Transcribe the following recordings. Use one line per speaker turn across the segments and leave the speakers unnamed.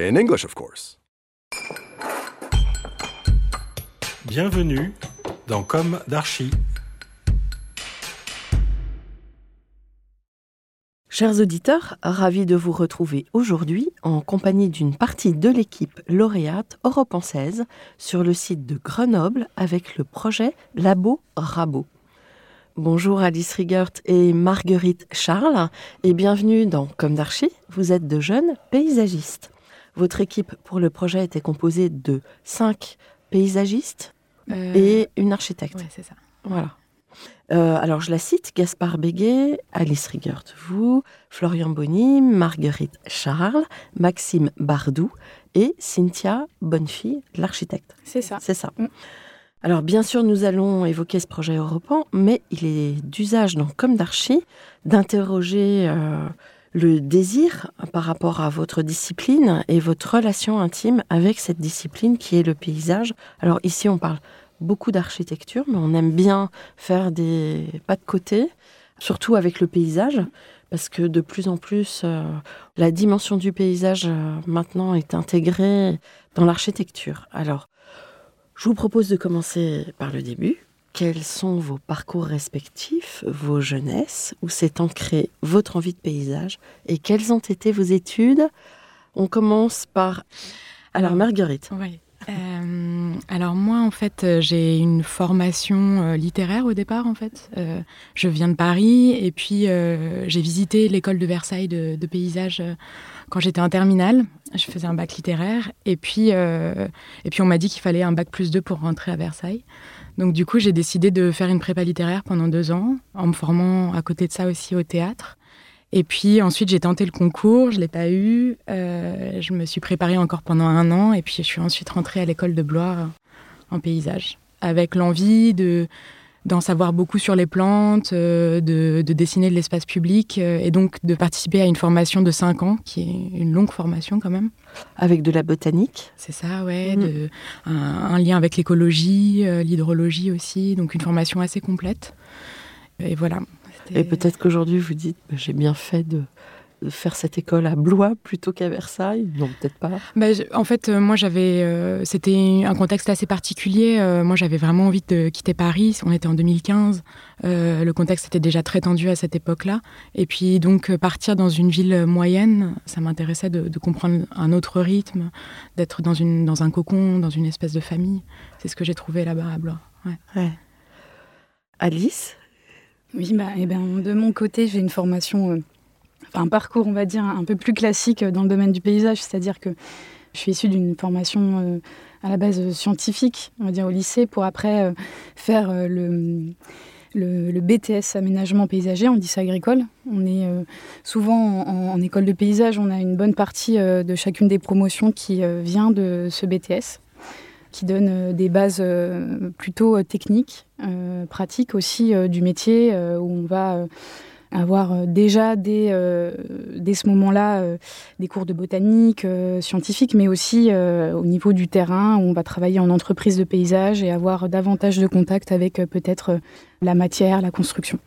In English, of course.
Bienvenue dans Comme d'Archi.
Chers auditeurs, ravi de vous retrouver aujourd'hui en compagnie d'une partie de l'équipe lauréate Europe en 16 sur le site de Grenoble avec le projet Labo Rabo. Bonjour Alice Rigert et Marguerite Charles et bienvenue dans Comme d'Archi. Vous êtes de jeunes paysagistes. Votre équipe pour le projet était composée de cinq paysagistes
Euh,
et une architecte.
ouais, c'est ça.
Voilà. Euh, alors, je la cite Gaspard Béguet, Alice Rigert, vous, Florian Bonny, Marguerite Charles, Maxime Bardou et Cynthia Bonnefille, l'architecte.
C'est ça.
C'est ça.
Mm.
Alors, bien sûr, nous allons évoquer ce projet européen, mais il est d'usage dans Comme d'Archi d'interroger euh, le désir par rapport à votre discipline et votre relation intime avec cette discipline qui est le paysage. Alors, ici, on parle beaucoup d'architecture, mais on aime bien faire des pas de côté, surtout avec le paysage, parce que de plus en plus, euh, la dimension du paysage euh, maintenant est intégrée dans l'architecture. Alors, je vous propose de commencer par le début. Quels sont vos parcours respectifs, vos jeunesses, où s'est ancrée votre envie de paysage, et quelles ont été vos études? On commence par... Alors, Marguerite.
Euh, alors moi, en fait, euh, j'ai une formation euh, littéraire au départ, en fait. Euh, je viens de Paris et puis j'ai visité l'école de Versailles de, de paysage quand j'étais en terminale. Je faisais un bac littéraire et puis, et puis on m'a dit qu'il fallait un bac plus 2 pour rentrer à Versailles. Donc du coup, j'ai décidé de faire une prépa littéraire pendant deux ans, en me formant à côté de ça aussi au théâtre. Et puis ensuite, j'ai tenté le concours, je ne l'ai pas eu. Euh, je me suis préparée encore pendant un an et puis je suis ensuite rentrée à l'école de Blois en paysage, avec l'envie de d'en savoir beaucoup sur les plantes, euh, de, de dessiner de l'espace public euh, et donc de participer à une formation de cinq ans, qui est une longue formation quand même.
Avec de la botanique.
C'est ça, ouais, de, un, un lien avec l'écologie, euh, l'hydrologie aussi, donc une formation assez complète. Et voilà.
Et peut-être qu'aujourd'hui, vous dites, bah, j'ai bien fait de faire cette école à Blois plutôt qu'à Versailles? Non, peut-être pas.
Bah, je- en fait, euh, moi, j'avais. euh, C'était un contexte assez particulier. Euh, moi, j'avais vraiment envie de quitter Paris. On était en 2015. Euh, le contexte était déjà très tendu à cette époque-là. Et puis, donc, partir dans une ville moyenne, ça m'intéressait de, de comprendre un autre rythme, d'être dans, une, dans un cocon, dans une espèce de famille. C'est ce que j'ai trouvé là-bas à Blois. Ouais.
Ouais. Alice?
Oui, bah, eh ben, de mon côté, j'ai une formation, euh, un parcours, on va dire, un peu plus classique euh, dans le domaine du paysage, c'est-à-dire que je suis issue d'une formation euh, à la base euh, scientifique, on va dire au lycée, pour après faire le, BTS aménagement paysager en lycée agricole. On est souvent en, en école de paysage, on a une bonne partie de chacune des promotions qui vient de ce BTS qui donne des bases plutôt techniques, pratiques aussi du métier, où on va avoir euh, déjà dès, euh, dès ce moment-là euh, des cours de botanique, euh, scientifique, mais aussi au niveau du terrain, où on va travailler en entreprise de paysage et avoir davantage de contact avec peut-être la matière, la construction.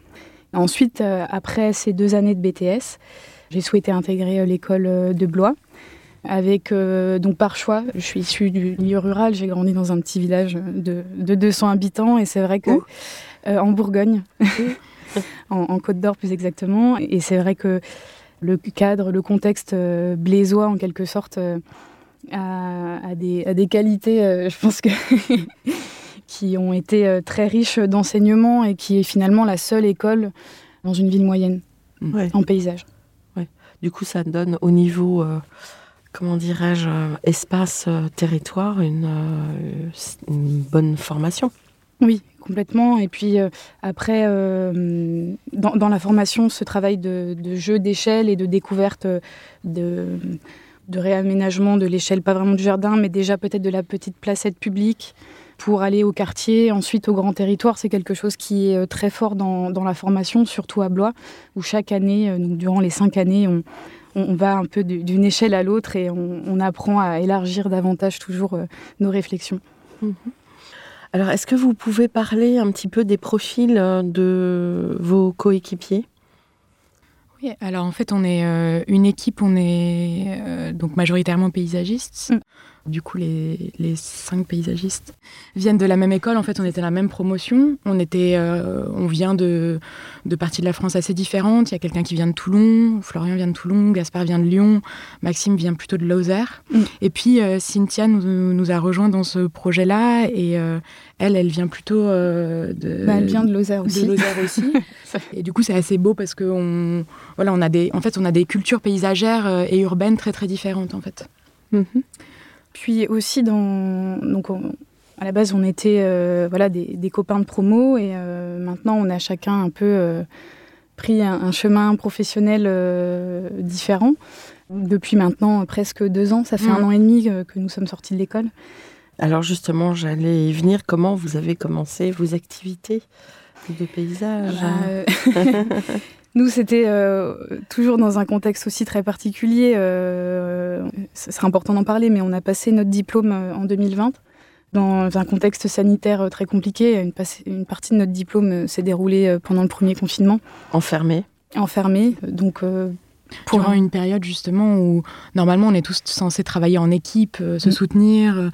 Ensuite, après ces deux années de BTS, j'ai souhaité intégrer l'école de Blois. Avec donc par choix, je suis issue du milieu rural, j'ai grandi dans un petit village de, de 200 habitants et c'est vrai que en Bourgogne, en, en Côte d'Or plus exactement, et c'est vrai que le cadre, le contexte euh, blésois en quelque sorte euh, a, a des, a des qualités, euh, je pense que qui ont été euh, très riches d'enseignement et qui est finalement la seule école dans une ville moyenne
Ouais.
en paysage.
Du coup, ça donne au niveau, euh, comment dirais-je, euh, espace, euh, territoire, une, euh, une bonne formation.
Oui, complètement. Et puis euh, après, euh, dans, la formation, ce travail de, jeu d'échelle et de découverte euh, de, réaménagement de l'échelle, pas vraiment du jardin, mais déjà peut-être de la petite placette publique pour aller au quartier, ensuite au grand territoire. C'est quelque chose qui est très fort dans, la formation, surtout à Blois, où chaque année, donc durant les cinq années, on, on, va un peu d'une échelle à l'autre et on, apprend à élargir davantage toujours nos réflexions. Mhm.
Alors, est-ce que vous pouvez parler un petit peu des profils euh, de vos coéquipiers?
Oui, alors en fait, on est euh, une équipe, on est euh, donc majoritairement paysagistes. Mm. Du coup, les, les, cinq paysagistes viennent de la même école. En fait, on était la même promotion. On, était, euh, on vient de, de parties de la France assez différentes. Il y a quelqu'un qui vient de Toulon, Florian vient de Toulon, Gaspard vient de Lyon, Maxime vient plutôt de Lozère. Mm. Et puis, euh, Cynthia nous, nous, a rejoint dans ce projet-là. Et euh, elle, elle vient plutôt de.
Bah, elle vient de Lozère aussi.
De Lozère aussi. et du coup, c'est assez beau parce qu'on voilà, on a des, en fait, on a des cultures paysagères et urbaines très, très différentes, en fait.
Mm-hmm. Puis aussi, dans, donc à la base, on était euh, voilà, des, copains de promo et euh, maintenant, on a chacun un peu euh, pris un, chemin professionnel différent. Depuis maintenant presque deux ans, ça fait un mm. an et demi que, nous sommes sortis de l'école.
Alors justement, j'allais y venir. Comment vous avez commencé vos activités de paysage? Bah,
Nous, c'était euh, toujours dans un contexte aussi très particulier. Euh, ce serait important d'en parler, mais on a passé notre diplôme euh, en 2020 dans un contexte sanitaire très compliqué. Une, une partie de notre diplôme s'est déroulée pendant le premier confinement.
Enfermé
Enfermé. Donc.
Pour Durant une période justement où normalement on est tous censés travailler en équipe, se mm. soutenir,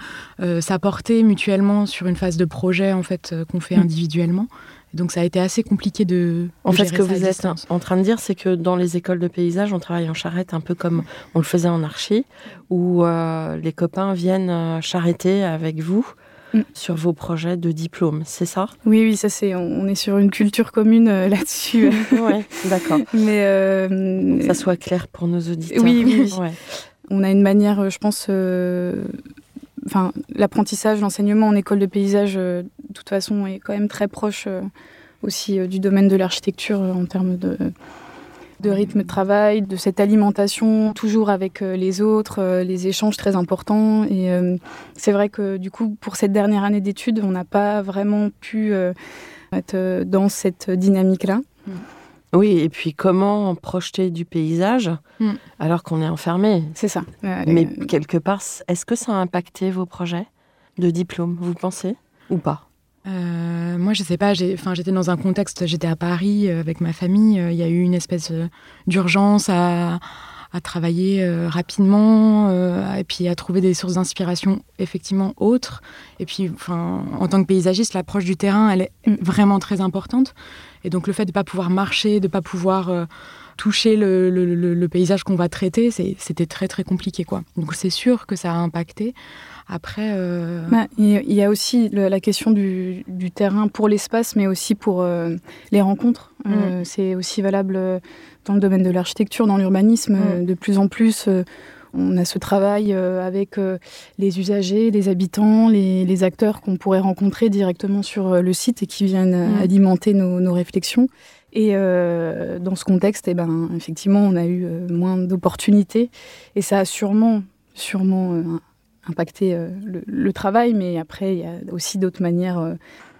s'apporter mutuellement sur une phase de projet en fait qu'on fait mm. individuellement. Donc ça a été assez compliqué de.
En fait, ce que vous êtes en train de dire, c'est que dans les écoles de paysage, on travaille en charrette un peu comme on le faisait en archi, où euh, les copains viennent euh, charretter avec vous mm. sur vos projets de diplôme, c'est ça?
Oui, oui, ça c'est. On est sur une culture commune euh, là-dessus.
oui, d'accord. Mais ça soit clair pour nos auditeurs.
Oui, oui. On a une manière, je pense enfin, l'apprentissage, l'enseignement en école de paysage, euh, toute façon, est quand même très proche euh, aussi euh, du domaine de l'architecture en termes de, de rythme de travail, de cette alimentation toujours avec les autres, les échanges très importants. Et c'est vrai que du coup, pour cette dernière année d'études, on n'a pas vraiment pu être dans cette dynamique-là. Mm.
Oui, et puis comment projeter du paysage hmm. alors qu'on est enfermé?
C'est ça.
Mais quelque part, est-ce que ça a impacté vos projets de diplôme, vous pensez? Ou pas?
Euh, moi, je sais pas. J'étais dans un contexte. J'étais à Paris euh, avec ma famille. Euh, il y a eu une espèce d'urgence à, travailler rapidement et puis à trouver des sources d'inspiration effectivement autres. Et puis, enfin, en tant que paysagiste, l'approche du terrain, elle est hmm. vraiment très importante. Et donc le fait de ne pas pouvoir marcher, de ne pas pouvoir toucher le, paysage qu'on va traiter, c'était très très compliqué. Quoi. Donc c'est sûr que ça a impacté. Après, euh,
bah, il y a aussi la question du, terrain pour l'espace, mais aussi pour euh, les rencontres. Mm. c'est aussi valable dans le domaine de l'architecture, dans l'urbanisme. Mm. De plus en plus, on a ce travail avec les usagers, les habitants, les, acteurs qu'on pourrait rencontrer directement sur le site et qui viennent mm. alimenter nos, réflexions. Et dans ce contexte, eh ben, effectivement, on a eu moins d'opportunités et ça a sûrement, sûrement impacté le, travail, mais après, il y a aussi d'autres manières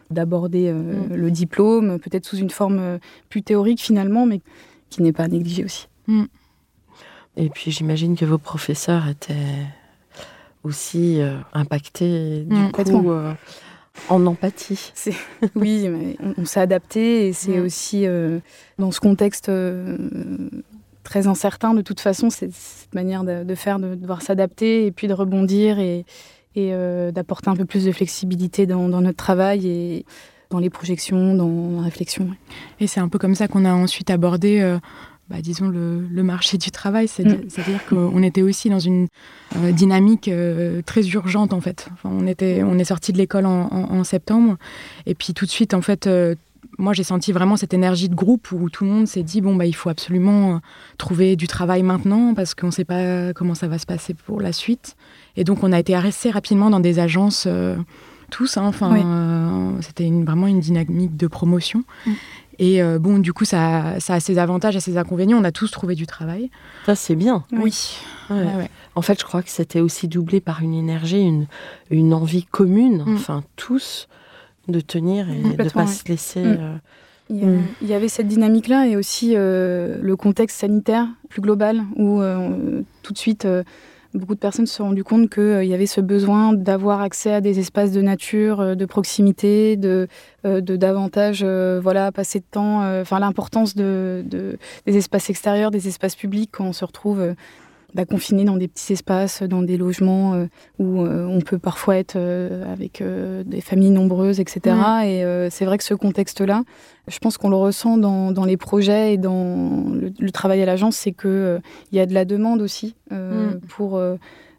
d'aborder mm. le diplôme, peut-être sous une forme plus théorique finalement, mais qui n'est pas négligée aussi. Mm.
Et puis j'imagine que vos professeurs étaient aussi euh, impactés du mm, coup euh, en empathie.
Oui, on, s'est adapté et c'est aussi euh, dans ce contexte très incertain de toute façon, c'est cette manière de, faire, de, devoir s'adapter et puis de rebondir et, et d'apporter un peu plus de flexibilité dans, notre travail et dans les projections, dans la réflexion.
Et c'est un peu comme ça qu'on a ensuite abordé bah, disons, le, marché du travail. Mm. C'est-à-dire qu'on était aussi dans une euh, dynamique euh, très urgente, en fait. on, était, on est sorti de l'école en, septembre, et puis tout de suite, en fait, euh, moi, j'ai senti vraiment cette énergie de groupe où tout le monde s'est dit, bon, bah, il faut absolument trouver du travail maintenant, parce qu'on ne sait pas comment ça va se passer pour la suite. Et donc, on a été assez rapidement dans des agences tous. Hein, enfin, c'était vraiment une dynamique de promotion. Mm. Et bon, du coup, ça, ça, a ses avantages et ses inconvénients. On a tous trouvé du travail.
Ça, c'est bien.
Oui.
En fait, je crois que c'était aussi doublé par une énergie, une, une envie commune, mm. enfin, tous, de tenir et de ne pas se laisser. Mm.
Mm. Il y, avait cette dynamique-là et aussi euh, le contexte sanitaire plus global où euh, tout de suite euh, beaucoup de personnes se sont rendues compte qu'il y avait ce besoin d'avoir accès à des espaces de nature, de proximité, de, de davantage voilà, passer de temps, enfin l'importance de, de, des espaces extérieurs, des espaces publics quand on se retrouve bah, confinés dans des petits espaces, dans des logements euh, où euh, on peut parfois être euh, avec des familles nombreuses, etc. Et c'est vrai que ce contexte-là, je pense qu'on le ressent dans, dans, les projets et dans le, travail à l'agence, c'est qu'il il y a de la demande aussi mm. pour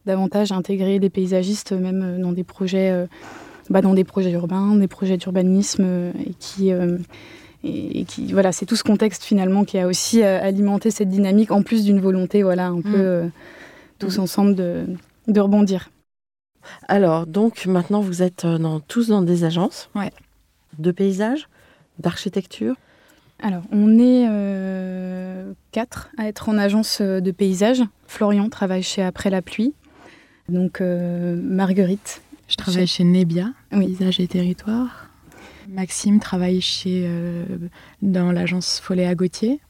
davantage intégrer des paysagistes, même dans des projets, bah, dans des projets urbains, des projets d'urbanisme, et qui et, qui voilà c'est tout ce contexte finalement qui a aussi euh, alimenté cette dynamique en plus d'une volonté voilà un peu mm. euh, tous ensemble de, de, rebondir.
Alors donc maintenant vous êtes euh, dans, tous dans des agences
ouais.
de paysage, d'architecture.
Alors on est quatre à être en agence de paysage. Florian travaille chez Après la pluie. Donc Marguerite.
Je travaille chez, chez Nebia, Paysage et Territoire. Maxime travaille chez, euh, dans l'agence Follet à Gauthier.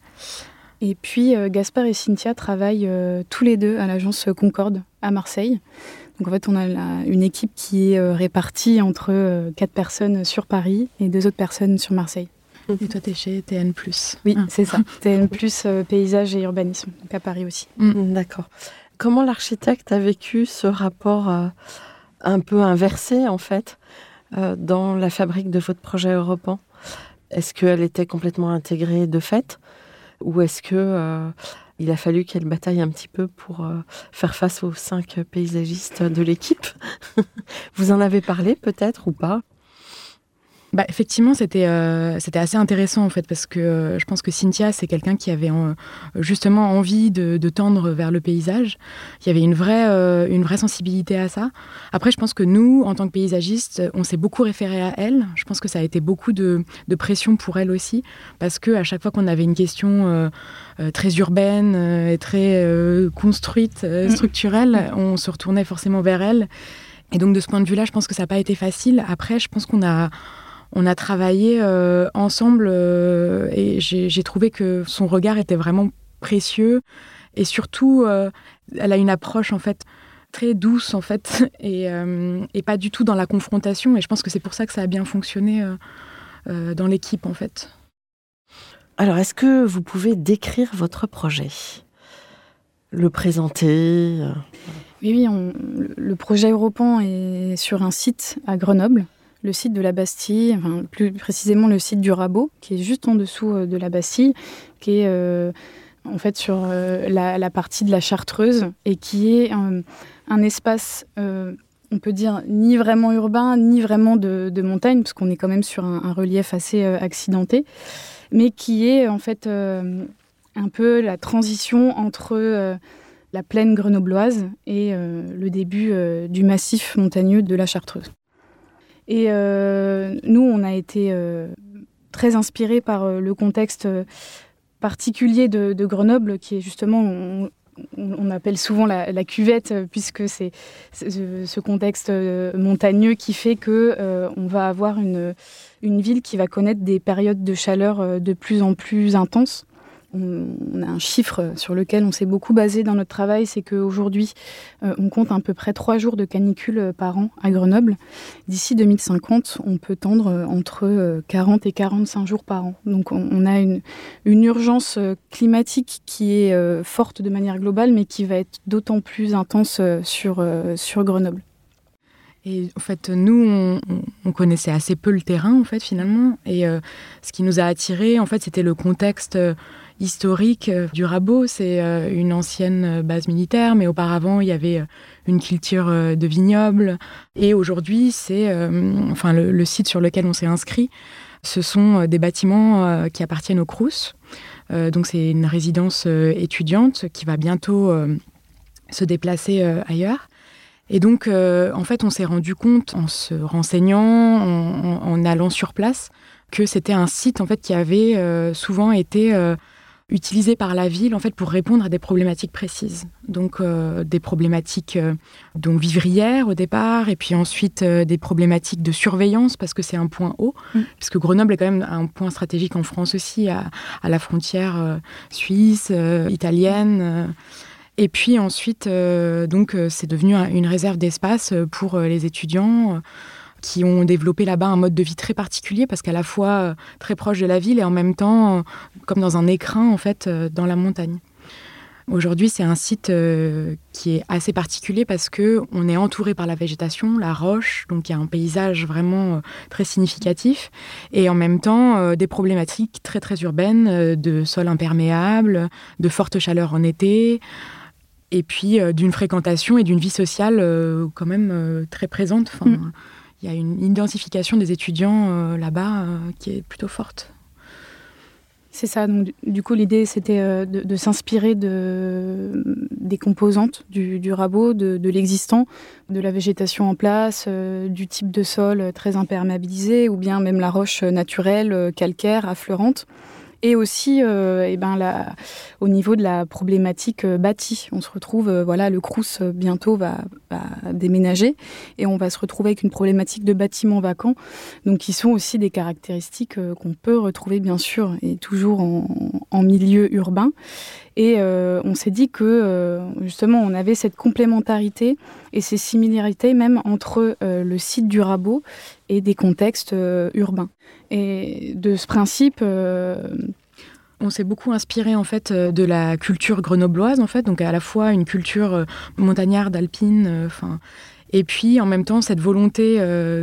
Et puis euh, Gaspard et Cynthia travaillent euh, tous les deux à l'agence Concorde à Marseille. Donc en fait, on a une équipe qui est répartie entre quatre personnes sur Paris et deux autres personnes sur Marseille.
Et toi, tu es chez TN.
Oui, ah. c'est ça. TN, paysage et urbanisme, donc à Paris aussi.
Mm. D'accord. Comment l'architecte a vécu ce rapport un peu inversé, en fait? Dans la fabrique de votre projet européen Est-ce qu'elle était complètement intégrée de fait Ou est-ce que euh, il a fallu qu'elle bataille un petit peu pour euh, faire face aux cinq paysagistes de l'équipe? Vous en avez parlé peut-être ou pas?
Bah, effectivement, c'était euh, c'était assez intéressant en fait parce que euh, je pense que Cynthia c'est quelqu'un qui avait justement envie de, tendre vers le paysage. Il y avait une vraie euh, une vraie sensibilité à ça. Après, je pense que nous, en tant que paysagistes, on s'est beaucoup référé à elle. Je pense que ça a été beaucoup de, de pression pour elle aussi parce que à chaque fois qu'on avait une question très urbaine et très construite, mm. structurelle, on se retournait forcément vers elle. Et donc de ce point de vue-là, je pense que ça n'a pas été facile. Après, je pense qu'on a on a travaillé euh, ensemble euh, et j'ai trouvé que son regard était vraiment précieux. Et surtout euh, elle a une approche en fait très douce en fait et, pas du tout dans la confrontation. Et je pense que c'est pour ça que ça a bien fonctionné dans l'équipe en fait.
Alors est-ce que vous pouvez décrire votre projet? Le présenter
Oui, oui le projet Europan est sur un site à Grenoble le site de la Bastille, plus précisément le site du Rabot, qui est juste en dessous euh, de la Bastille, qui est euh, en fait sur euh, la, partie de la Chartreuse et qui est un espace, on peut dire, ni vraiment urbain, ni vraiment de, montagne, parce qu'on est quand même sur un, relief assez accidenté, mais qui est en fait un peu la transition entre la plaine grenobloise et le début du massif montagneux de la Chartreuse. Et euh, nous, on a été euh, très inspirés par euh, le contexte particulier de, Grenoble, qui est justement, on, appelle souvent la, cuvette, puisque c'est ce contexte montagneux qui fait que on va avoir une, une ville qui va connaître des périodes de chaleur de plus en plus intenses on, a un chiffre sur lequel on s'est beaucoup basé dans notre travail, c'est qu'aujourd'hui, euh, on compte à peu près trois jours de canicule par an à Grenoble. D'ici 2050, on peut tendre entre 40 et 45 jours par an. Donc on, a une, urgence euh, climatique qui est euh, forte de manière globale, mais qui va être d'autant plus intense sur Grenoble.
En fait, nous, on, connaissait assez peu le terrain, en fait, finalement. Et ce qui nous a attirés, en fait, c'était le contexte historique euh, du Rabot. C'est euh, une ancienne euh, base militaire, mais auparavant, il y avait une culture de vignoble. Et aujourd'hui, c'est enfin, le, site sur lequel on s'est inscrit. Ce sont des bâtiments qui appartiennent au Crous. donc, c'est une résidence étudiante qui va bientôt se déplacer ailleurs. Et donc, en fait, on s'est rendu compte en se renseignant, en, allant sur place, que c'était un site en fait qui avait souvent été utilisé par la ville en fait pour répondre à des problématiques précises. Donc des problématiques donc vivrières au départ et puis ensuite des problématiques de surveillance parce que c'est un point haut mm. puisque Grenoble est quand même un point stratégique en France aussi à, à la frontière suisse, italienne. Et puis ensuite, euh, donc, euh, c'est devenu une réserve d'espace euh, pour les étudiants qui ont développé là-bas un mode de vie très particulier parce qu'à la fois très proche de la ville et en même temps comme dans un écrin en fait dans la montagne. Aujourd'hui, c'est un site qui est assez particulier parce que on est entouré par la végétation, la roche, donc il y a un paysage vraiment très significatif, et en même temps des problématiques très très urbaines de sol imperméable, de forte chaleur en été, et puis euh, d'une fréquentation et d'une vie sociale euh, quand même euh, très présente. Enfin, mm. Il y a une identification des étudiants là-bas qui est plutôt forte.
C'est ça. Donc, du coup, l'idée, c'était de, s'inspirer de, des composantes du, du rabot, de, de l'existant, de la végétation en place, du type de sol très imperméabilisé, ou bien même la roche naturelle, calcaire, affleurante et aussi euh, eh ben, au niveau de la problématique euh, bâtie. On se retrouve, euh, voilà, le Crous bientôt va, déménager et on va se retrouver avec une problématique de bâtiments vacants, donc qui sont aussi des caractéristiques qu'on peut retrouver bien sûr et toujours en, milieu urbain. Et on s'est dit que justement on avait cette complémentarité et ces similarités même entre le site du Rabot et des contextes urbains. Et de ce principe, euh,
on s'est beaucoup inspiré en fait euh, de la culture grenobloise en fait, donc à la fois une culture euh, montagnarde, alpine, enfin. Et puis en même temps cette volonté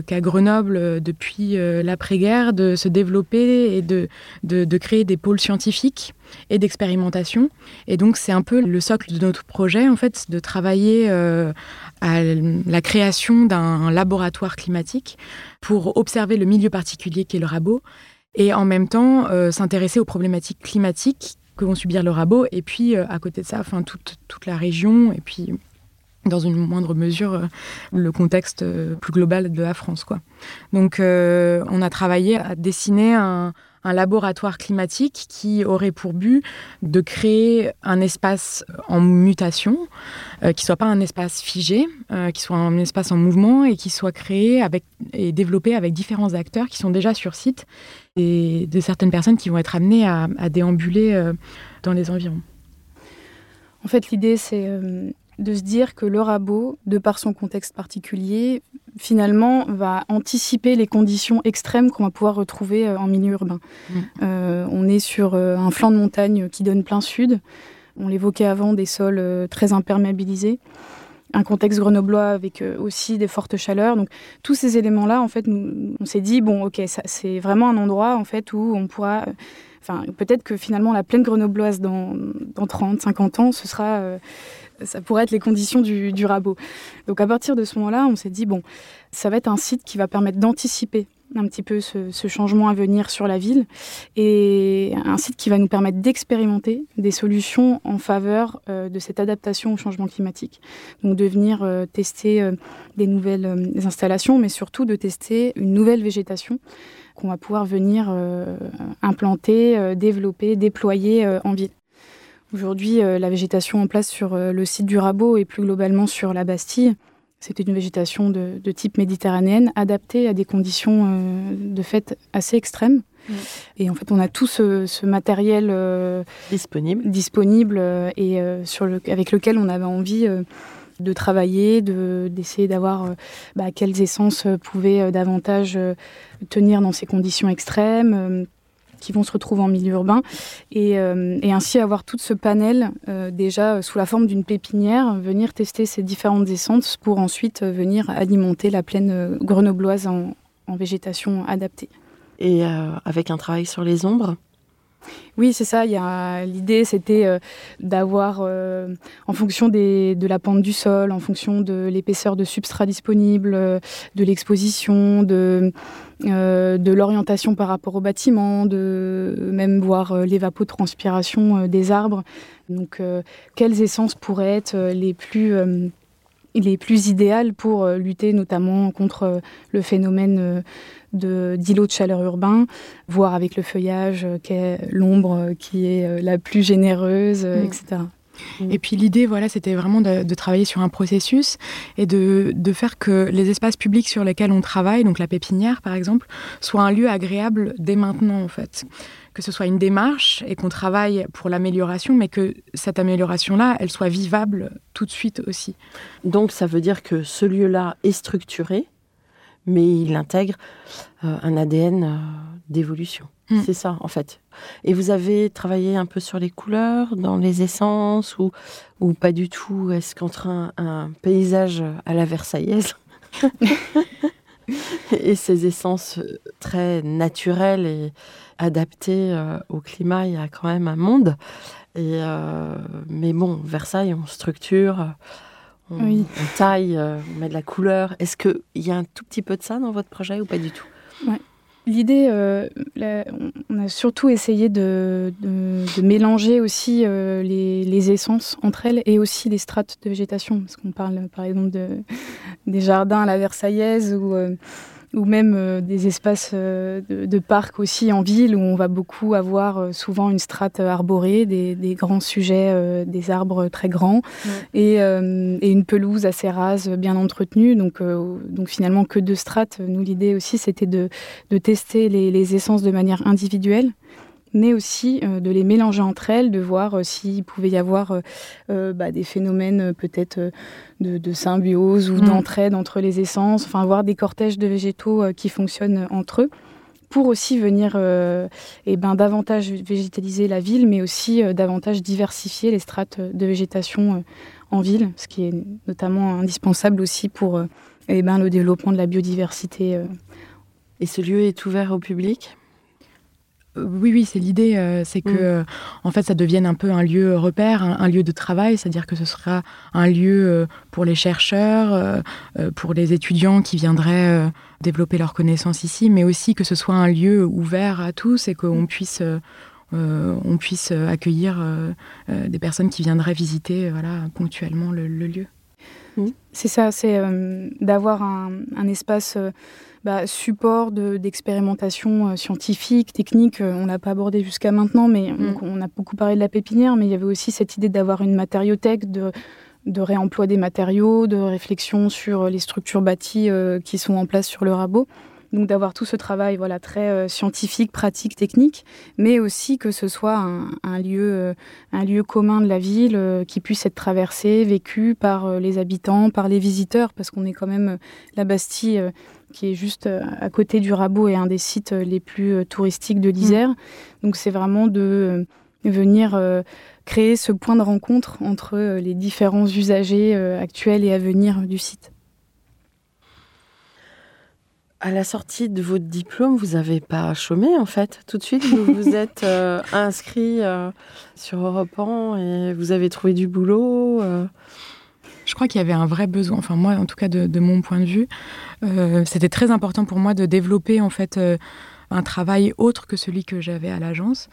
qu'a Grenoble depuis l'après-guerre de se développer et de, de, créer des pôles scientifiques et d'expérimentation. Et donc c'est un peu le socle de notre projet en fait, de travailler à la création d'un laboratoire climatique pour observer le milieu particulier qu'est le rabot et en même temps euh, s'intéresser aux problématiques climatiques que vont subir le rabot et puis euh, à côté de ça, enfin toute, toute la région et puis dans une moindre mesure euh, le contexte plus global de la France. Donc on a travaillé à dessiner un, laboratoire climatique qui aurait pour but de créer un espace en mutation, euh, qui soit pas un espace figé, euh, qui soit un espace en mouvement et qui soit créé avec, et développé avec différents acteurs qui sont déjà sur site et de certaines personnes qui vont être amenées à, déambuler euh, dans les environs.
En fait, l'idée, c'est de se dire que le rabot, de par son contexte particulier, finalement, va anticiper les conditions extrêmes qu'on va pouvoir retrouver euh, en milieu urbain. Mm. Euh, on est sur euh, un flanc de montagne qui donne plein sud. On l'évoquait avant, des sols très imperméabilisés. Un contexte grenoblois avec aussi des fortes chaleurs. Donc, tous ces éléments-là, en fait, nous, on s'est dit, bon, ok, c'est vraiment un endroit, en fait, où on pourra... Enfin, peut-être que finalement, la plaine grenobloise, dans, dans 30, 50 ans, ce sera ça pourrait être les conditions du, rabot. Donc à partir de ce moment-là, on s'est dit, bon, ça va être un site qui va permettre d'anticiper un petit peu ce, changement à venir sur la ville et un site qui va nous permettre d'expérimenter des solutions en faveur euh, de cette adaptation au changement climatique. Donc de venir euh, tester euh, des nouvelles installations, mais surtout de tester une nouvelle végétation qu'on va pouvoir venir implanter, développer, déployer en ville. Aujourd'hui, euh, la végétation en place sur euh, le site du Rabot et plus globalement sur la Bastille, c'était une végétation de, type méditerranéenne adaptée à des conditions euh, de fait assez extrêmes. Et en fait, on a tout ce, matériel
disponible,
disponible et sur le, avec lequel on avait envie de travailler, d'essayer d'avoir bah, quelles essences pouvaient davantage tenir dans ces conditions extrêmes qui vont se retrouver en milieu urbain et, euh, ainsi avoir tout ce panel euh, déjà sous la forme d'une pépinière, venir tester ces différentes essences pour ensuite euh, venir alimenter la plaine grenobloise en, végétation adaptée.
Et avec un travail sur les ombres
oui, c'est ça. L'idée, c'était d'avoir, en fonction de la pente du sol, en fonction de l'épaisseur de substrat disponible, de l'exposition, de, euh, de l'orientation par rapport au bâtiment, de même voir euh, l'évapotranspiration euh, des arbres. Donc, quelles essences pourraient être les plus il est plus idéal pour lutter notamment contre le phénomène de d'îlots de chaleur urbain, voir avec le feuillage l'ombre qui est la plus généreuse, mm. etc.
Mm. Et puis l'idée, voilà, c'était vraiment de, travailler sur un processus et de, faire que les espaces publics sur lesquels on travaille, donc la pépinière par exemple, soient un lieu agréable dès maintenant en fait. Que ce soit une démarche et qu'on travaille pour l'amélioration, mais que cette amélioration-là, elle soit vivable tout de suite aussi.
Donc ça veut dire que ce lieu-là est structuré, mais il intègre euh, un ADN euh, d'évolution. Mm. C'est ça, en fait. Et vous avez travaillé un peu sur les couleurs, dans les essences, ou, ou pas du tout? Est-ce qu'entre un, paysage à la Versaillaise? et ces essences très naturelles et adaptées euh, au climat, il y a quand même un monde. Et, mais bon, Versailles, on structure, on, taille, euh, on met de la couleur. Est-ce qu'il y a un tout petit peu de ça dans votre projet ou pas du tout?
L'idée, euh, on a surtout essayé de, mélanger aussi euh, les, essences entre elles et aussi les strates de végétation. Parce qu'on parle par exemple de, des jardins à la Versaillaise ou ou même euh, des espaces euh, de, parcs aussi en ville où on va beaucoup avoir euh, souvent une strate arborée, des, grands sujets, des arbres très grands et, une pelouse assez rase, bien entretenue. Donc, donc finalement que deux strates. Nous, l'idée aussi, c'était de, tester les, essences de manière individuelle mais aussi euh, de les mélanger entre elles, de voir euh, s'il pouvait y avoir euh, bah, des phénomènes peut-être de, symbiose ou mm. d'entraide entre les essences, enfin voir des cortèges de végétaux qui fonctionnent entre eux pour aussi venir eh ben, davantage végétaliser la ville, mais aussi davantage diversifier les strates de végétation en ville, ce qui est notamment indispensable aussi pour eh ben, le développement de la biodiversité.
Et ce lieu est ouvert au public?
Oui, oui, c'est l'idée, euh, c'est que mm. euh, en fait ça devienne un peu un lieu repère, un, lieu de travail, c'est-à-dire que ce sera un lieu euh, pour les chercheurs, pour les étudiants qui viendraient développer leurs connaissances ici, mais aussi que ce soit un lieu ouvert à tous et qu'on mm. puisse on puisse accueillir des personnes qui viendraient visiter voilà, ponctuellement le, lieu.
Mm. C'est ça, c'est d'avoir un, un, espace bah, support d'expérimentation euh, scientifique, technique. Euh, on l'a pas abordé jusqu'à maintenant, mais mm. on, a beaucoup parlé de la pépinière, mais il y avait aussi cette idée d'avoir une matériothèque, de, de réemploi des matériaux, de réflexion sur les structures bâties euh, qui sont en place sur le rabot. Donc d'avoir tout ce travail voilà très scientifique, pratique, technique, mais aussi que ce soit un, lieu, un lieu commun de la ville qui puisse être traversé, vécu par les habitants, par les visiteurs, parce qu'on est quand même la Bastille qui est juste euh, à côté du Rabot et un des sites euh, les plus euh, touristiques de l'Isère. Mm. Donc c'est vraiment de venir créer ce point de rencontre entre les différents usagers actuels et à venir du site.
À la sortie de votre diplôme, vous n'avez pas chômé en fait. Tout de suite, vous vous êtes inscrit sur Europe et vous avez trouvé du boulot.
Je crois qu'il y avait un vrai besoin, enfin moi en tout cas de, mon point de vue, euh, c'était très important pour moi de développer en fait euh, un travail autre que celui que j'avais à l'agence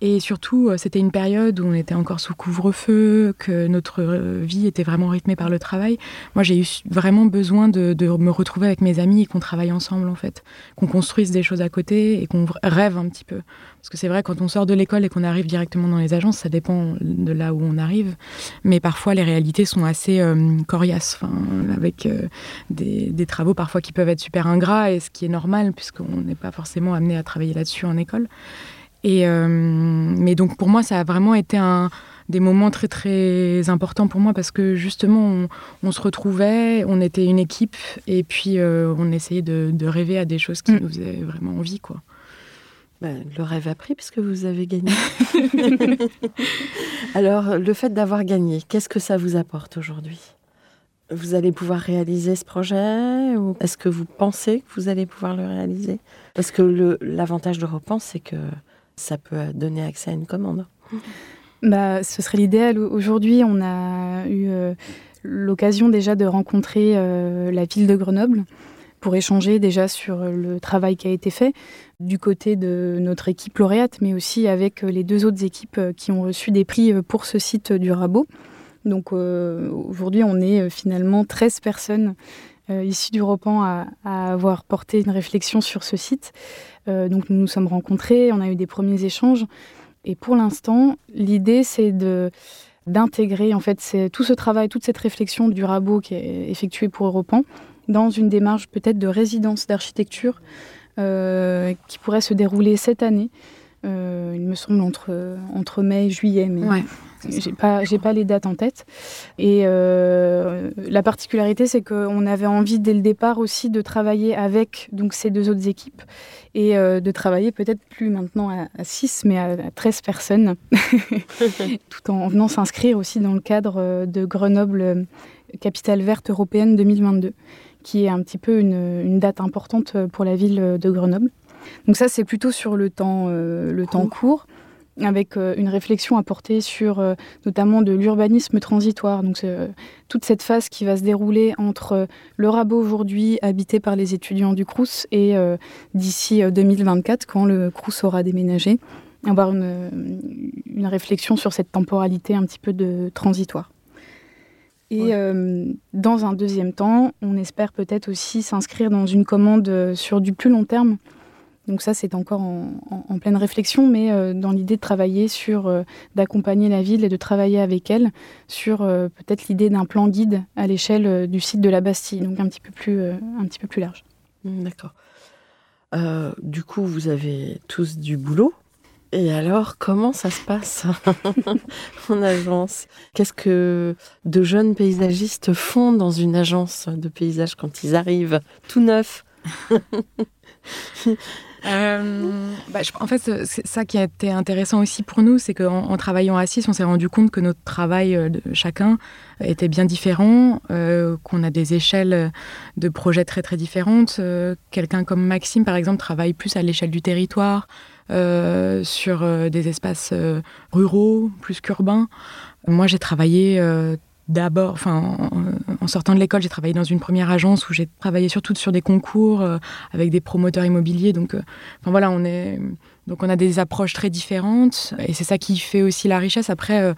et surtout, euh, c'était une période où on était encore sous couvre-feu, que notre euh, vie était vraiment rythmée par le travail. Moi, j'ai eu vraiment besoin de, me retrouver avec mes amis et qu'on travaille ensemble, en fait. Qu'on construise des choses à côté et qu'on rêve un petit peu. Parce que c'est vrai, quand on sort de l'école et qu'on arrive directement dans les agences, ça dépend de là où on arrive. Mais parfois, les réalités sont assez euh, coriaces, avec des, des, travaux parfois qui peuvent être super ingrats, et ce qui est normal, puisqu'on n'est pas forcément amené à travailler là-dessus en école. Et, euh, mais donc pour moi, ça a vraiment été un, des moments très très importants pour moi parce que justement, on, se retrouvait, on était une équipe et puis euh, on essayait de, rêver à des choses qui mm. nous faisaient vraiment envie. quoi.
Bah, le rêve a pris puisque vous avez gagné. Alors, le fait d'avoir gagné, qu'est-ce que ça vous apporte aujourd'hui? Vous allez pouvoir réaliser ce projet ou est-ce que vous pensez que vous allez pouvoir le réaliser? Parce que l'avantage de Repense, c'est que ça peut donner accès à une commande.
Bah, ce serait l'idéal. Aujourd'hui, on a eu euh, l'occasion déjà de rencontrer euh, la ville de Grenoble pour échanger déjà sur le travail qui a été fait du côté de notre équipe lauréate, mais aussi avec les deux autres équipes qui ont reçu des prix pour ce site du Rabot. Donc aujourd'hui, on est finalement 13 personnes issues du Repan à, avoir porté une réflexion sur ce site. donc nous nous sommes rencontrés, on a eu des premiers échanges. Et pour l'instant, l'idée, c'est de d'intégrer en fait tout ce travail, toute cette réflexion du rabot qui est effectuée pour Europan dans une démarche peut-être de résidence d'architecture euh, qui pourrait se dérouler cette année. Euh, il me semble entre, entre mai et juillet, mais. J'ai pas, j'ai pas les dates en tête. Et euh, la particularité, c'est qu'on avait envie dès le départ aussi de travailler avec donc, ces deux autres équipes et euh, de travailler peut-être plus maintenant à, 6, mais à, 13 personnes, tout en venant s'inscrire aussi dans le cadre euh, de Grenoble euh, Capitale Verte Européenne 2022, qui est un petit peu une, date importante pour la ville de Grenoble. Donc ça, c'est plutôt sur le temps, le temps court avec euh, une réflexion à porter sur euh, notamment de l'urbanisme transitoire. Donc euh, toute cette phase qui va se dérouler entre le rabot aujourd'hui habité par les étudiants du Crous et d'ici 2024 quand le Crous aura déménagé, avoir une, une, réflexion sur cette temporalité un petit peu de transitoire. Et dans un deuxième temps, on espère peut-être aussi s'inscrire dans une commande sur du plus long terme donc ça, c'est encore en, pleine réflexion, mais euh, dans l'idée de travailler sur, euh, d'accompagner la ville et de travailler avec elle sur euh, peut-être l'idée d'un plan guide à l'échelle du site de la Bastille, donc un petit peu plus, un petit peu plus large.
Mmh, d'accord. du coup, vous avez tous du boulot. Et alors, comment ça se passe en agence? Qu'est-ce que de jeunes paysagistes font dans une agence de paysage quand ils arrivent tout neufs?
euh, bah, en fait, c'est ça qui a été intéressant aussi pour nous, c'est qu'en en travaillant à 6, on s'est rendu compte que notre travail euh, chacun était bien différent, euh, qu'on a des échelles de projets très très différentes. Quelqu'un comme Maxime, par exemple, travaille plus à l'échelle du territoire, sur des espaces ruraux plus qu'urbains. Moi, j'ai travaillé d'abord, enfin, en, sortant de l'école, j'ai travaillé dans une première agence où j'ai travaillé surtout sur des concours euh, avec des promoteurs immobiliers. Donc, euh, voilà, on est, donc on a des approches très différentes et c'est ça qui fait aussi la richesse. Après,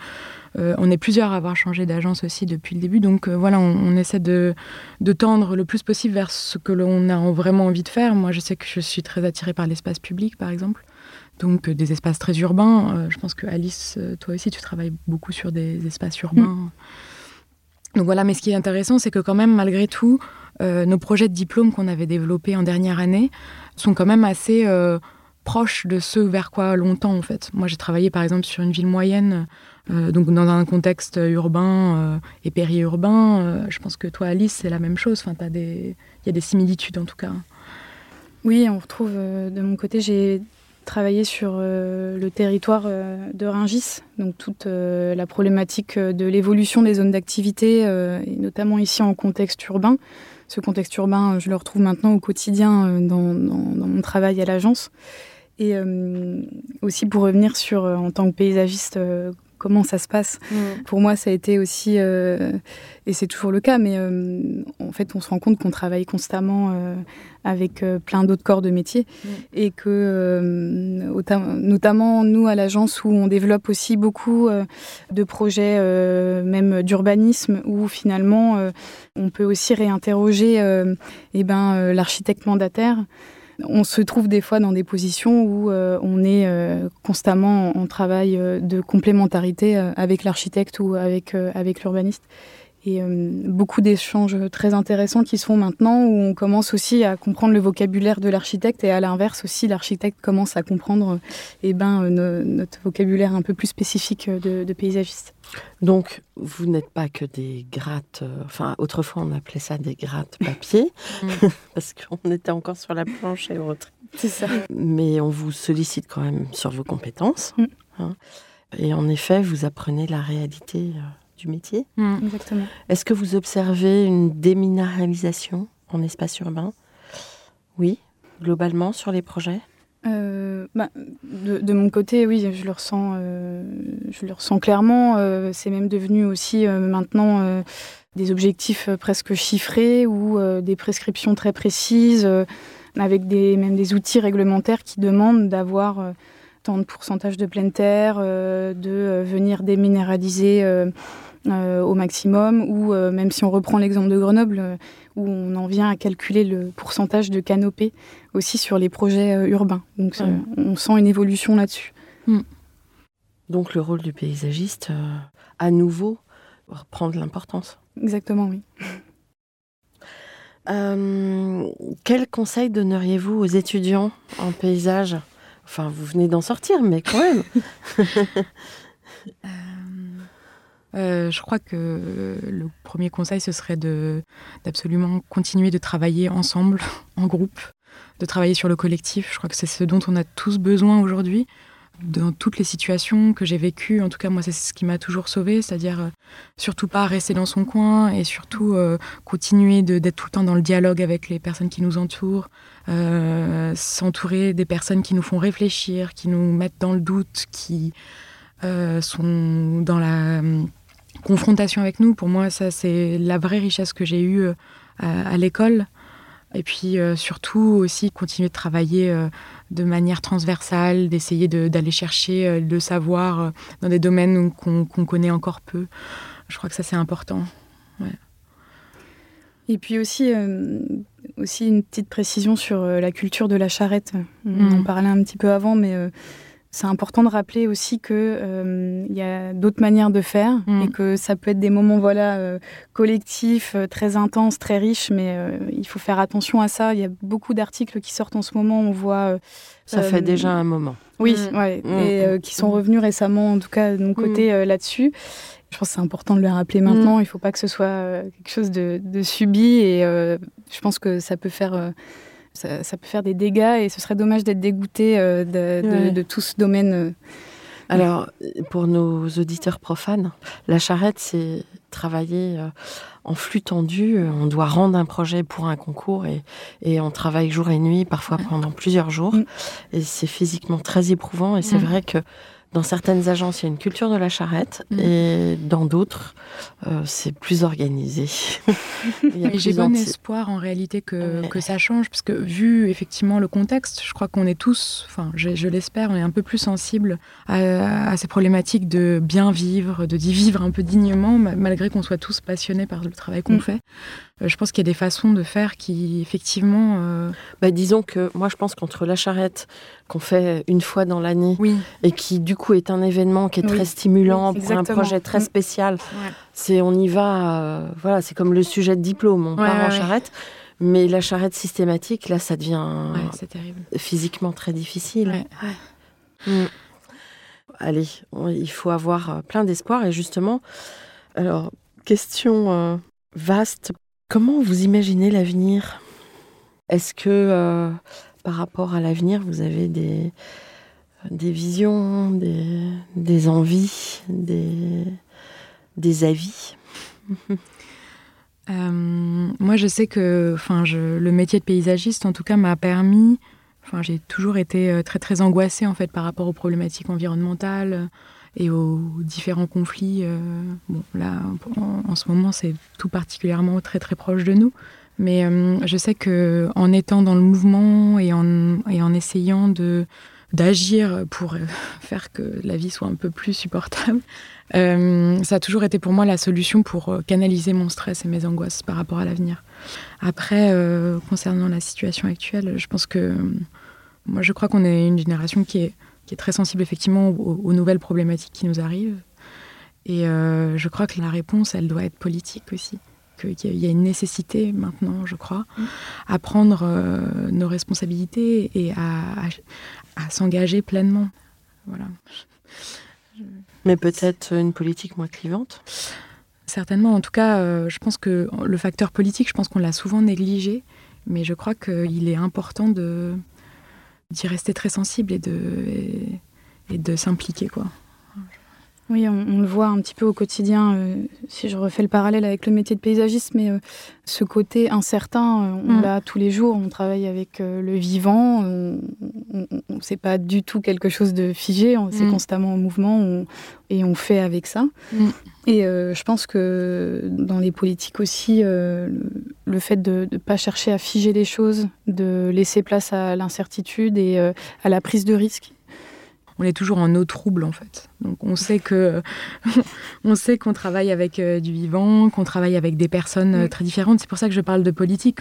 euh, on est plusieurs à avoir changé d'agence aussi depuis le début. Donc voilà, on, essaie de, de, tendre le plus possible vers ce que l'on a vraiment envie de faire. Moi, je sais que je suis très attirée par l'espace public, par exemple donc des espaces très urbains. je pense que Alice, toi aussi, tu travailles beaucoup sur des espaces urbains. Mm. Donc voilà, mais ce qui est intéressant, c'est que quand même, malgré tout, euh, nos projets de diplôme qu'on avait développés en dernière année sont quand même assez euh, proches de ceux vers quoi longtemps en fait. Moi, j'ai travaillé par exemple sur une ville moyenne, euh, donc dans un contexte urbain et périurbain. je pense que toi, Alice, c'est la même chose. Enfin, il y a des similitudes en tout cas.
Oui, on retrouve de mon côté, j'ai travailler sur euh, le territoire euh, de Ringis, donc toute euh, la problématique de l'évolution des zones d'activité, et notamment ici en contexte urbain. Ce contexte urbain, je le retrouve maintenant au quotidien dans, dans mon travail à l'agence. Et aussi pour revenir sur, en tant que paysagiste, comment ça se passe. Mm. Pour moi, ça a été aussi, euh, et c'est toujours le cas, mais euh, en fait, on se rend compte qu'on travaille constamment euh, avec plein d'autres corps de métier mm. et que, notamment nous à l'agence où on développe aussi beaucoup de projets, même d'urbanisme, où finalement on peut aussi réinterroger eh ben, l'architecte mandataire on se trouve des fois dans des positions où euh, on est euh, constamment en travail euh, de complémentarité avec l'architecte ou avec, avec l'urbaniste. Et beaucoup d'échanges très intéressants qui se font maintenant où on commence aussi à comprendre le vocabulaire de l'architecte et à l'inverse aussi l'architecte commence à comprendre eh ben, notre vocabulaire un peu plus spécifique de, de paysagiste.
Donc, vous n'êtes pas que des grattes, euh, enfin, autrefois on appelait ça des grattes papier, mm. parce qu'on était encore sur la planche et autres.
C'est ça.
Mais on vous sollicite quand même sur vos compétences. Mm. Hein. et en effet, vous apprenez la réalité euh, du métier.
Mm. Exactement.
Est-ce que vous observez une déminéralisation en espace urbain? Oui, globalement sur les projets?
Euh, bah, de, mon côté, oui, je le ressens, euh, je le ressens clairement. Euh, c'est même devenu aussi maintenant des objectifs presque chiffrés ou des prescriptions très précises, avec des, même des outils réglementaires qui demandent d'avoir tant de pourcentage de pleine terre, de venir déminéraliser au maximum, ou même si on reprend l'exemple de Grenoble, où on en vient à calculer le pourcentage de canopée aussi sur les projets urbains. Donc on sent une évolution là-dessus. Mm.
Donc le rôle du paysagiste, à nouveau, reprend de l'importance.
Exactement, oui.
Euh, quel conseil donneriez-vous aux étudiants en paysage? Enfin, vous venez d'en sortir, mais quand même.
Euh, je crois que le premier conseil, ce serait d'absolument continuer de travailler ensemble, en groupe, de travailler sur le collectif. Je crois que c'est ce dont on a tous besoin aujourd'hui dans toutes les situations que j'ai vécues, en tout cas moi c'est ce qui m'a toujours sauvé, c'est-à-dire euh, surtout pas rester dans son coin et surtout euh, continuer d'être tout le temps dans le dialogue avec les personnes qui nous entourent, s'entourer des personnes qui nous font réfléchir, qui nous mettent dans le doute, qui sont dans la confrontation avec nous. Pour moi ça c'est la vraie richesse que j'ai eue à l'école. Et puis surtout aussi continuer de travailler de manière transversale, d'essayer d'aller chercher euh, le savoir euh, dans des domaines qu'on connaît encore peu. Je crois que ça, c'est important.
Et puis aussi, euh, aussi une petite précision sur la culture de la charrette. On en mm. parlait un petit peu avant, mais c'est important de rappeler aussi que euh, il y a d'autres manières de faire mm. et que ça peut être des moments voilà euh, collectifs euh, très intenses très riches mais il faut faire attention à ça il y a beaucoup d'articles qui sortent en ce moment on voit
ça fait déjà un moment
oui mm. ouais, mm. et qui sont revenus récemment en tout cas de mon côté là-dessus je pense que c'est important de le rappeler maintenant il ne faut pas que ce soit quelque chose de, de subi et je pense que ça peut faire ça, peut faire des dégâts et ce serait dommage d'être dégoûté euh, de, tout ce domaine. Euh.
Alors, pour nos auditeurs profanes, la charrette, c'est travailler euh, en flux tendu. On doit rendre un projet pour un concours et, et on travaille jour et nuit, parfois pendant plusieurs jours. Mm. Et c'est physiquement très éprouvant. Et c'est mm. vrai que dans certaines agences, il y a une culture de la charrette mm. et dans d'autres, euh, c'est plus organisé.
J'ai bon espoir en réalité que, que, ça change, parce que vu effectivement le contexte, je crois qu'on est tous, enfin je, l'espère, on est un peu plus sensible à, ces problématiques de bien vivre, de d'y vivre un peu dignement, malgré qu'on soit tous passionnés par le travail qu'on mm. fait. Euh, je pense qu'il y a des façons de faire qui, effectivement. Euh,
bah, disons que moi, je pense qu'entre la charrette qu'on fait une fois dans l'année et qui, du coup, est un événement qui est très stimulant pour un projet très mm. spécial, c'est on y va. Euh, voilà, c'est comme le sujet de diplôme, on part en charrette. Mais la charrette systématique, là, ça devient physiquement très difficile. Mm. Allez, il faut avoir plein d'espoir. Et justement, alors, question vaste Comment vous imaginez l'avenir? Est-ce que euh, par rapport à l'avenir, vous avez des, visions, des, envies, des, avis?
Euh, Moi, je sais que le métier de paysagiste, en tout cas, m'a permis. Enfin, j'ai toujours été euh, très très angoissée en fait par rapport aux problématiques environnementales et aux différents conflits. Euh, bon, là, en, ce moment, c'est tout particulièrement très très proche de nous. Mais euh, je sais que en étant dans le mouvement et en, et en essayant de d'agir pour euh, faire que la vie soit un peu plus supportable, ça a toujours été pour moi la solution pour canaliser mon stress et mes angoisses par rapport à l'avenir. Après, concernant la situation actuelle, je pense que moi, je crois qu'on est une génération qui est qui est très sensible effectivement aux, nouvelles problématiques qui nous arrivent. Et euh, je crois que la réponse, elle doit être politique aussi. Qu'il y a une nécessité maintenant, je crois, mm. à prendre euh, nos responsabilités et à, s'engager pleinement. Voilà.
Mais peut-être une politique moins clivante?
Certainement. En tout cas, euh, je pense que le facteur politique, je pense qu'on l'a souvent négligé. Mais je crois qu'il est important de, d'y rester très sensible et de, et, de s'impliquer. quoi.
Oui, on, le voit un petit peu au quotidien, euh, si je refais le parallèle avec le métier de paysagiste, mais euh, ce côté incertain, euh, on mm. l'a tous les jours, on travaille avec le vivant, on, c'est pas du tout quelque chose de figé, c'est mm. constamment en mouvement et on fait avec ça. Mm. Et je pense que dans les politiques aussi, le fait de ne pas chercher à figer les choses, de laisser place à l'incertitude et à la prise de risque,
on est toujours en eau trouble en fait. Donc on sait que on sait qu'on travaille avec euh, du vivant, qu'on travaille avec des personnes euh, très différentes. C'est pour ça que je parle de politique.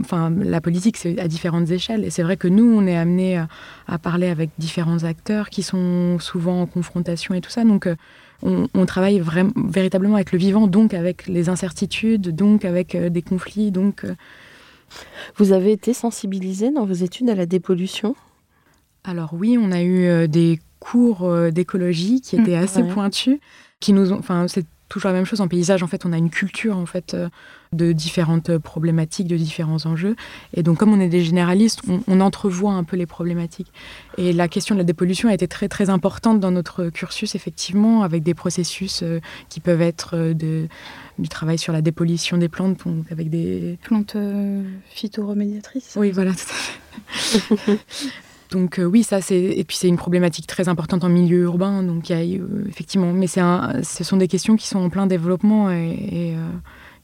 enfin, la politique c'est à différentes échelles et c'est vrai que nous on est amené à, parler avec différents acteurs qui sont souvent en confrontation et tout ça. Donc on, travaille vraiment, véritablement avec le vivant, donc avec les incertitudes, donc avec des conflits, donc
vous avez été sensibilisé dans vos études à la dépollution?
Alors oui, on a eu euh, des cours euh, d'écologie qui étaient mmh, assez pointus, qui nous ont, enfin c'est toujours la même chose en paysage. En fait, on a une culture en fait euh, de différentes problématiques, de différents enjeux. Et donc, comme on est des généralistes, on, entrevoit un peu les problématiques. Et la question de la dépollution a été très très importante dans notre cursus, effectivement, avec des processus euh, qui peuvent être euh, de, du travail sur la dépollution des plantes, donc avec des
plantes phytoremédiatrices.
Oui, voilà, tout à fait. Donc oui, ça c'est et puis c'est une problématique très importante en milieu urbain. Donc il y a effectivement, mais c'est ce sont des questions qui sont en plein développement et,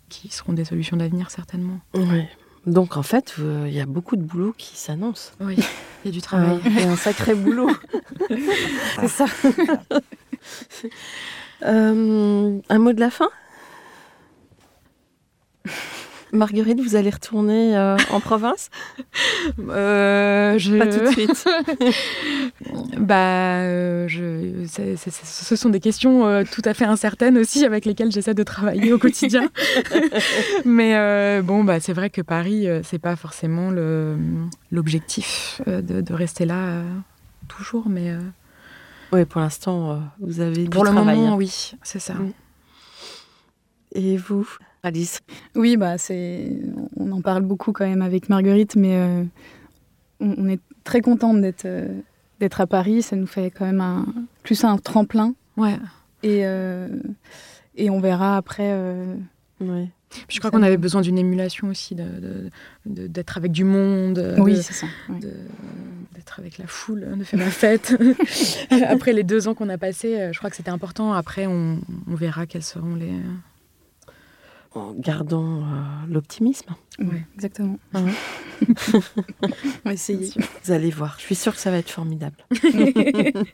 qui seront des solutions d'avenir certainement.
Oui. Donc en fait, il y a beaucoup de boulot qui s'annonce.
Oui, il y a du travail.
Il y a un sacré boulot. c'est ça. Euh, un mot de la fin? Marguerite, vous allez retourner euh, en province?
Euh, je...
Pas tout de suite.
bah, euh, je... ce sont des questions tout à fait incertaines aussi avec lesquelles j'essaie de travailler au quotidien. Mais bon, bah, c'est vrai que Paris, c'est pas forcément l'objectif de, de, rester là toujours, mais.
Oui, pour l'instant, vous avez
pour
du
le
travail.
moment, oui, c'est ça.
Et vous? Alice
Oui, bah c'est, on en parle beaucoup quand même avec Marguerite, mais euh, on, est très contente d'être euh, d'être à Paris. Ça nous fait quand même un, plus un tremplin.
Ouais.
Et euh, et on verra après.
Ouais.
je crois qu'on avait besoin d'une émulation aussi, d'être avec du monde.
Oui, c'est ça.
D'être avec la foule, de faire la fête. après les deux ans qu'on a passés, je crois que c'était important. Après, on, on verra quels seront les,
en gardant euh, l'optimisme.
Oui, exactement.
Ah
on va essayer.
Vous allez voir, je suis sûre que ça va être formidable.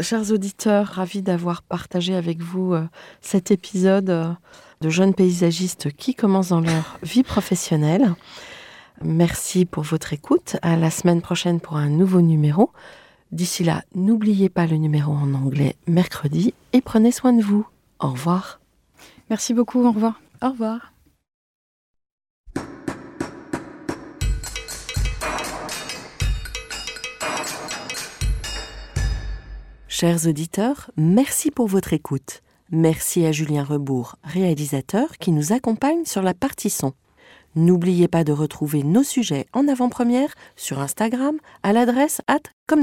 Chers auditeurs, ravis d'avoir partagé avec vous euh, cet épisode euh, de jeunes paysagistes qui commencent dans leur vie professionnelle. Merci pour votre écoute. À la semaine prochaine pour un nouveau numéro. D'ici là, n'oubliez pas le numéro en anglais mercredi et prenez soin de vous. Au revoir.
Merci beaucoup, au revoir.
Au revoir.
Chers auditeurs, merci pour votre écoute. Merci à Julien Rebourg, réalisateur, qui nous accompagne sur la partie son. N'oubliez pas de retrouver nos sujets en avant-première sur Instagram à l'adresse at comme.